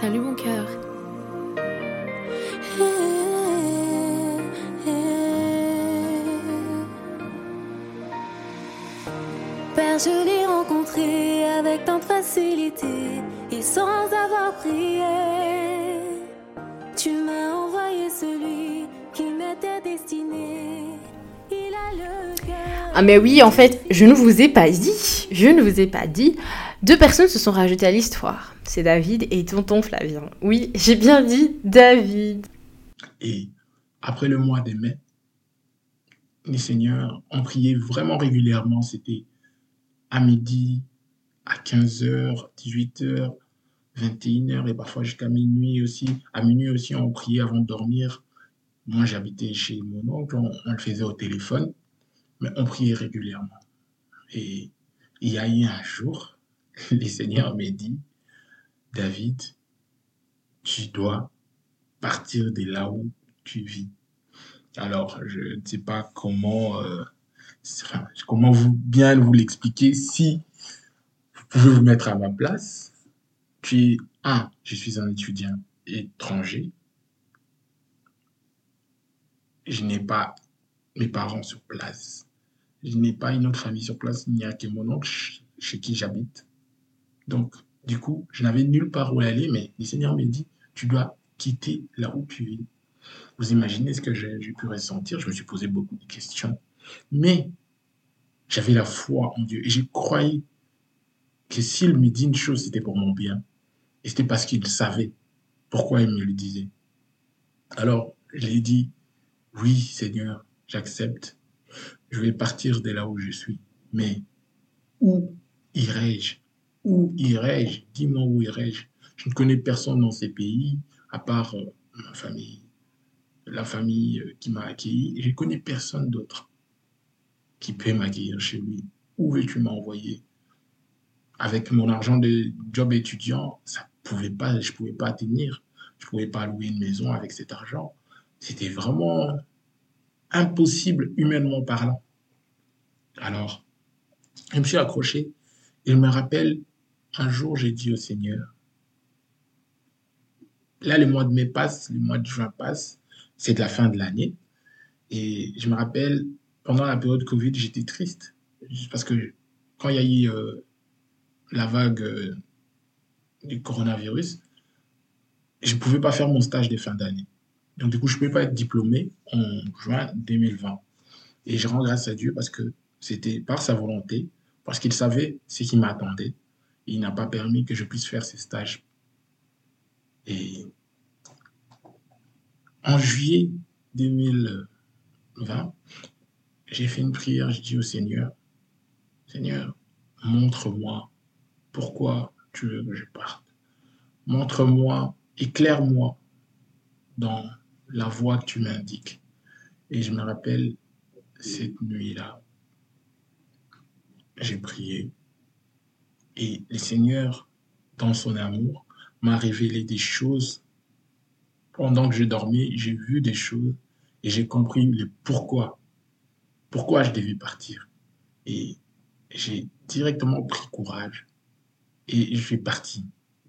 Salut mon cœur. Père, je l'ai rencontré avec tant de facilité et sans avoir prié. Tu m'as envoyé celui qui m'était destiné. Il a le cœur. Ah mais oui, en fait, je ne vous ai pas dit, je ne vous ai pas dit, deux personnes se sont rajoutées à l'histoire. C'est David et tonton Flavien. Oui, j'ai bien dit David. Et après le mois de mai, les seigneurs ont prié vraiment régulièrement. C'était à midi, à 15h, 18h, 21h et parfois jusqu'à minuit aussi. À minuit aussi, on priait avant de dormir. Moi, j'habitais chez mon oncle, on, on le faisait au téléphone, mais on priait régulièrement. Et il y a eu un jour, les seigneurs m'ont dit, David, tu dois partir de là où tu vis. Alors, je ne sais pas comment, euh, vous, bien vous l'expliquer. Si vous pouvez vous mettre à ma place, tu es, un, je suis un étudiant étranger. Je n'ai pas mes parents sur place. Je n'ai pas une autre famille sur place. Il n'y a que mon oncle ch- chez qui j'habite. Donc, du coup, je n'avais nulle part où aller, mais le Seigneur m'a dit, tu dois quitter là où tu es. Vous imaginez ce que j'ai pu ressentir Je me suis posé beaucoup de questions. Mais j'avais la foi en Dieu et j'ai croyais que s'il me dit une chose, c'était pour mon bien. Et c'était parce qu'il savait pourquoi il me le disait. Alors, je lui ai dit, oui, Seigneur, j'accepte. Je vais partir de là où je suis. Mais où irai-je? Où irai-je? Dis-moi où irai-je? Je ne connais personne dans ces pays, à part euh, ma famille, la famille euh, qui m'a accueilli. Je ne connais personne d'autre qui peut m'accueillir chez lui. Où veux-tu m'envoyer? Avec mon argent de job étudiant, ça pouvait pas, je ne pouvais pas tenir. Je ne pouvais pas louer une maison avec cet argent. C'était vraiment impossible humainement parlant. Alors, je me suis accroché et je me rappelle, un jour, j'ai dit au Seigneur, là, le mois de mai passe, le mois de juin passe, c'est de la fin de l'année. Et je me rappelle, pendant la période Covid, j'étais triste. Parce que quand il y a eu euh, la vague euh, du coronavirus, je ne pouvais pas faire mon stage de fin d'année. Donc, du coup, je ne pouvais pas être diplômé en juin 2020. Et je rends grâce à Dieu parce que c'était par sa volonté, parce qu'il savait ce qui m'attendait. Il n'a pas permis que je puisse faire ces stages. Et en juillet 2020, j'ai fait une prière, je dis au Seigneur, Seigneur, montre-moi pourquoi tu veux que je parte. Montre-moi, éclaire-moi dans la voie que tu m'indiques. Et je me rappelle cette nuit-là, j'ai prié et le Seigneur, dans son amour, m'a révélé des choses. Pendant que je dormais, j'ai vu des choses et j'ai compris le pourquoi. Pourquoi je devais partir. Et j'ai directement pris courage et je suis parti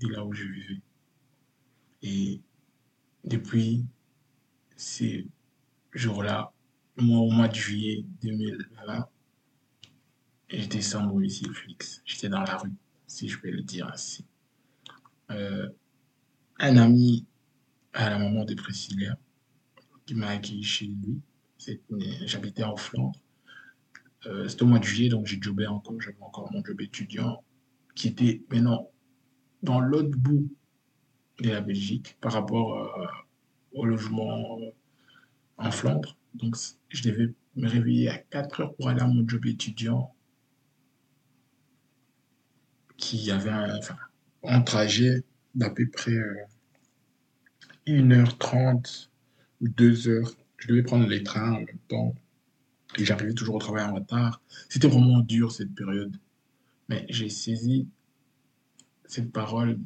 de là où je vivais. Et depuis ces jours-là, au mois de juillet 2020, j'étais sans domicile fixe. J'étais dans la rue, si je peux le dire ainsi. Euh, un ami à la maman de Priscilla qui m'a accueilli chez lui. J'habitais en Flandre. Euh, C'était au mois de juillet, donc j'ai jobé encore. J'avais encore mon job étudiant qui était maintenant dans l'autre bout de la Belgique par rapport euh, au logement en Flandre. Donc, je devais me réveiller à 4 heures pour aller à mon job étudiant qui avait un, trajet d'à peu près euh, 1h30 ou 2 heures. Je devais prendre les trains en même temps et j'arrivais toujours au travail en retard. C'était vraiment dur cette période. Mais j'ai saisi cette parole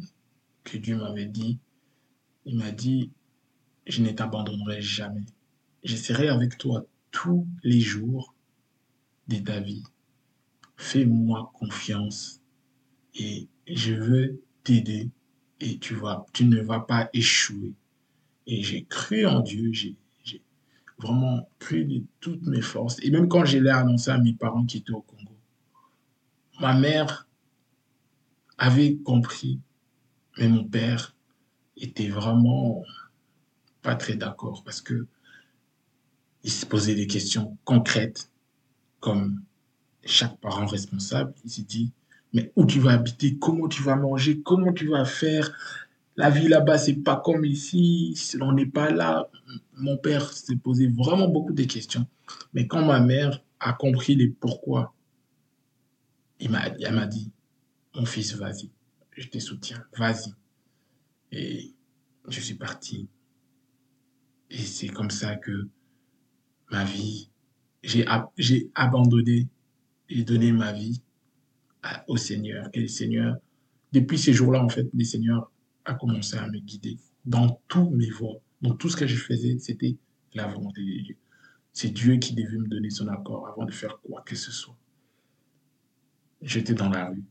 que Dieu m'avait dit. Il m'a dit, je ne t'abandonnerai jamais. Je serai avec toi tous les jours de ta vie. Fais-moi confiance et je veux t'aider et tu vois, tu ne vas pas échouer. Et j'ai cru en Dieu, j'ai vraiment cru de toutes mes forces. Et même quand je l'ai annoncé à mes parents qui étaient au Congo, ma mère avait compris, mais mon père était vraiment pas très d'accord parce que il se posait des questions concrètes comme chaque parent responsable. Il s'est dit, mais où tu vas habiter, comment tu vas manger, comment tu vas faire. La vie là-bas, c'est pas comme ici, on n'est pas là. Mon père s'est posé vraiment beaucoup de questions. Mais quand ma mère a compris les pourquoi, il m'a, elle m'a dit, mon fils, vas-y, je te soutiens, vas-y. Et je suis parti. Et c'est comme ça que ma vie, j'ai, j'ai abandonné et donné ma vie au Seigneur. Et le Seigneur, depuis ces jours-là, en fait, le Seigneur a commencé à me guider dans tous mes voies. Dans tout ce que je faisais, c'était la volonté de Dieu. C'est Dieu qui devait me donner son accord avant de faire quoi que ce soit. J'étais dans la rue.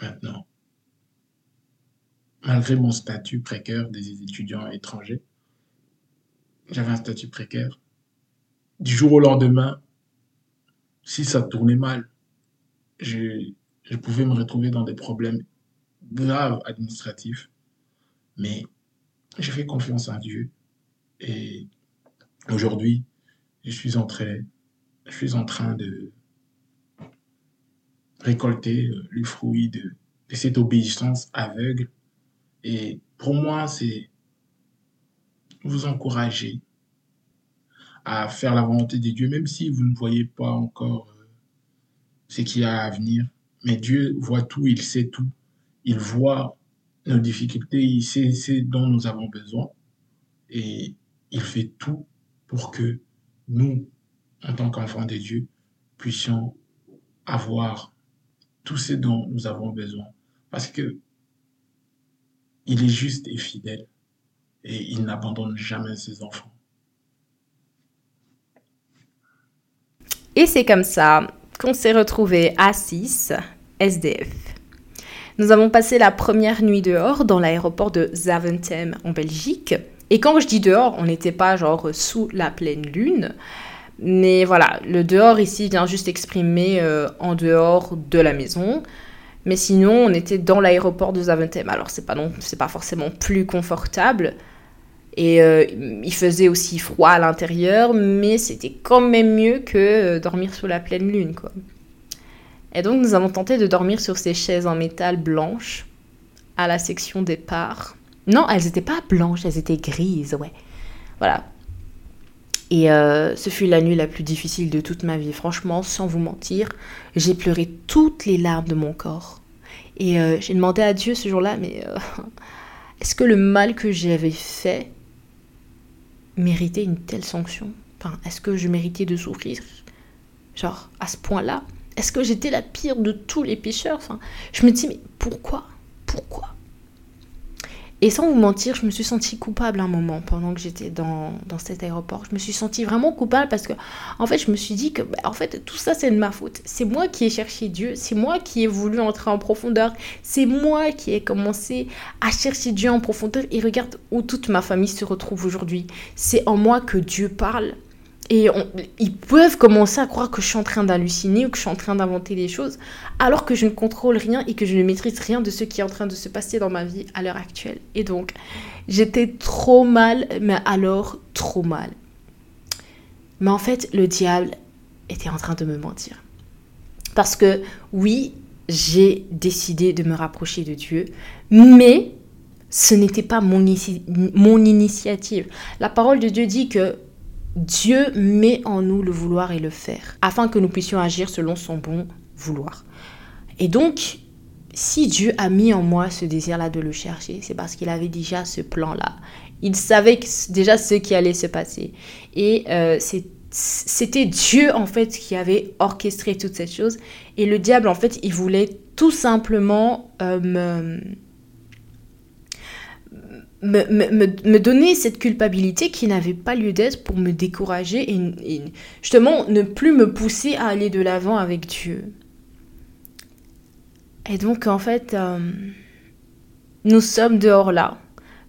Maintenant, malgré mon statut précaire des étudiants étrangers, j'avais un statut précaire. Du jour au lendemain, si ça tournait mal, je, je pouvais me retrouver dans des problèmes graves administratifs. Mais j'ai fait confiance en Dieu. Et aujourd'hui, je suis en train, je suis en train de récolter le fruit de, de cette obéissance aveugle. Et pour moi, c'est vous encourager à faire la volonté de Dieu, même si vous ne voyez pas encore euh, ce qu'il y a à venir. Mais Dieu voit tout, il sait tout. Il voit nos difficultés, il sait ce dont nous avons besoin. Et il fait tout pour que nous, en tant qu'enfants de Dieu, puissions avoir tout ce dont nous avons besoin. Parce que il est juste et fidèle et il n'abandonne jamais ses enfants. Et c'est comme ça qu'on s'est retrouvés à 6 SDF. Nous avons passé la première nuit dehors dans l'aéroport de Zaventem en Belgique. Et quand je dis dehors, on n'était pas genre sous la pleine lune. Mais voilà, le dehors ici vient juste exprimer euh, en dehors de la maison. Mais sinon, on était dans l'aéroport de Zaventem. Alors, c'est pas, pas forcément plus confortable. Et euh, il faisait aussi froid à l'intérieur, mais c'était quand même mieux que euh, dormir sous la pleine lune, quoi. Et donc, nous avons tenté de dormir sur ces chaises en métal blanches à la section départ. Non, elles n'étaient pas blanches, elles étaient grises, ouais. Voilà. Et euh, ce fut la nuit la plus difficile de toute ma vie. Franchement, sans vous mentir, j'ai pleuré toutes les larmes de mon corps. Et j'ai demandé à Dieu ce jour-là, mais est-ce que le mal que j'avais fait méritait une telle sanction? Est-ce que je méritais de souffrir? Genre, à ce point-là Est-ce que j'étais la pire de tous les pécheurs Enfin, je me dis, mais pourquoi? Pourquoi? Et sans vous mentir, je me suis sentie coupable un moment pendant que j'étais dans, cet aéroport. Je me suis sentie vraiment coupable parce que, en fait, je me suis dit que, bah, en fait, tout ça, c'est de ma faute. C'est moi qui ai cherché Dieu. C'est moi qui ai voulu entrer en profondeur. C'est moi qui ai commencé à chercher Dieu en profondeur. Et regarde où toute ma famille se retrouve aujourd'hui. C'est en moi que Dieu parle. Et ils peuvent commencer à croire que je suis en train d'halluciner ou que je suis en train d'inventer des choses, alors que je ne contrôle rien et que je ne maîtrise rien de ce qui est en train de se passer dans ma vie à l'heure actuelle. Et donc, j'étais trop mal, mais alors trop mal. Mais en fait, le diable était en train de me mentir. Parce que oui, j'ai décidé de me rapprocher de Dieu, mais ce n'était pas mon, mon initiative. La parole de Dieu dit que Dieu met en nous le vouloir et le faire, afin que nous puissions agir selon son bon vouloir. Et donc, si Dieu a mis en moi ce désir-là de le chercher, c'est parce qu'il avait déjà ce plan-là. Il savait déjà ce qui allait se passer. Et euh, c'était Dieu, en fait, qui avait orchestré toute cette chose. Et le diable, en fait, il voulait tout simplement euh, me me, me, donner cette culpabilité qui n'avait pas lieu d'être pour me décourager et, justement ne plus me pousser à aller de l'avant avec Dieu. Et donc en fait, euh, Nous sommes dehors là,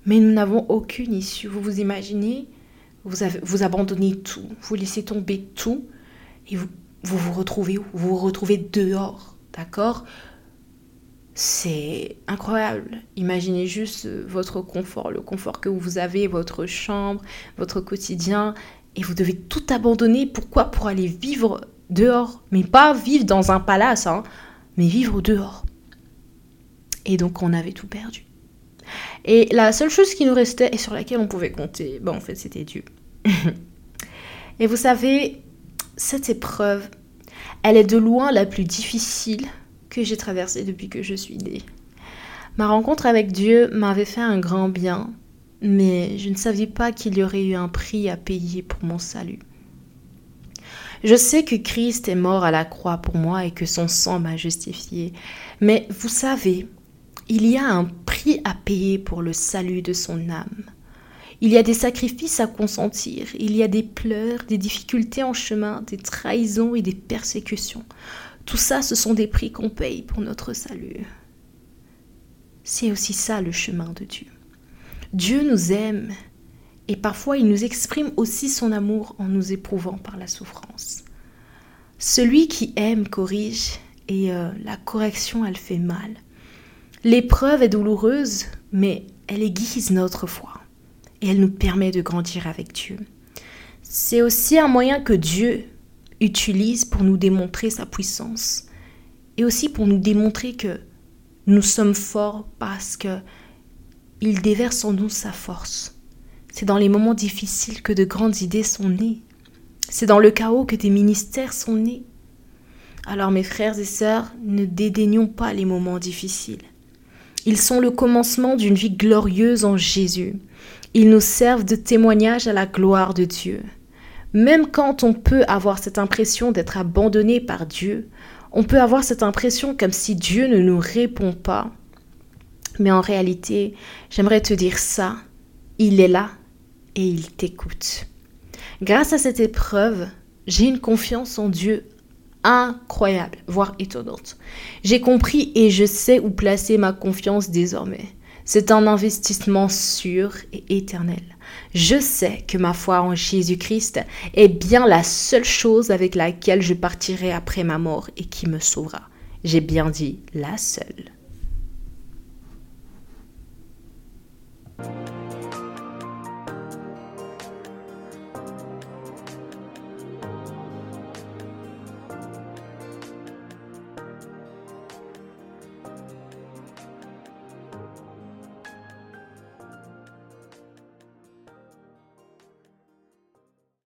mais nous n'avons aucune issue. Vous vous imaginez vous, vous abandonnez tout, vous laissez tomber tout, et vous vous, vous retrouvez où? Vous vous retrouvez dehors, d'accord? C'est incroyable. Imaginez juste euh, votre confort, le confort que vous avez, votre chambre, votre quotidien, et vous devez tout abandonner. Pourquoi? Pour aller vivre dehors. Mais pas vivre dans un palace, hein, mais vivre dehors. Et donc on avait tout perdu. Et la seule chose qui nous restait et sur laquelle on pouvait compter, ben, en fait c'était Dieu. et vous savez, cette épreuve, elle est de loin la plus difficile que j'ai traversé depuis que je suis née. Ma rencontre avec Dieu m'avait fait un grand bien, mais je ne savais pas qu'il y aurait eu un prix à payer pour mon salut. Je sais que Christ est mort à la croix pour moi et que son sang m'a justifié, mais vous savez, il y a un prix à payer pour le salut de son âme. Il y a des sacrifices à consentir, il y a des pleurs, des difficultés en chemin, des trahisons et des persécutions. Tout ça, ce sont des prix qu'on paye pour notre salut. C'est aussi ça le chemin de Dieu. Dieu nous aime et parfois il nous exprime aussi son amour en nous éprouvant par la souffrance. Celui qui aime corrige et euh, la correction elle fait mal. L'épreuve est douloureuse mais elle aiguise notre foi et elle nous permet de grandir avec Dieu. C'est aussi un moyen que Dieu utilise pour nous démontrer sa puissance et aussi pour nous démontrer que nous sommes forts parce que il déverse en nous sa force. C'est dans les moments difficiles que de grandes idées sont nées. C'est dans le chaos que des ministères sont nés. Alors mes frères et sœurs, ne dédaignons pas les moments difficiles. Ils sont le commencement d'une vie glorieuse en Jésus. Ils nous servent de témoignage à la gloire de Dieu. Même quand on peut avoir cette impression d'être abandonné par Dieu, on peut avoir cette impression comme si Dieu ne nous répond pas. Mais en réalité, j'aimerais te dire ça, il est là et il t'écoute. Grâce à cette épreuve, j'ai une confiance en Dieu incroyable, voire étonnante. J'ai compris et je sais où placer ma confiance désormais. C'est un investissement sûr et éternel. Je sais que ma foi en Jésus-Christ est bien la seule chose avec laquelle je partirai après ma mort et qui me sauvera. J'ai bien dit la seule.